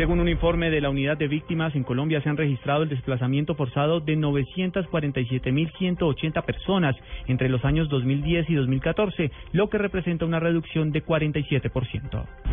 Según un informe de la unidad de víctimas, en Colombia se han registrado el desplazamiento forzado de 947.180 personas entre los años 2010 y 2014, lo que representa una reducción de 47%.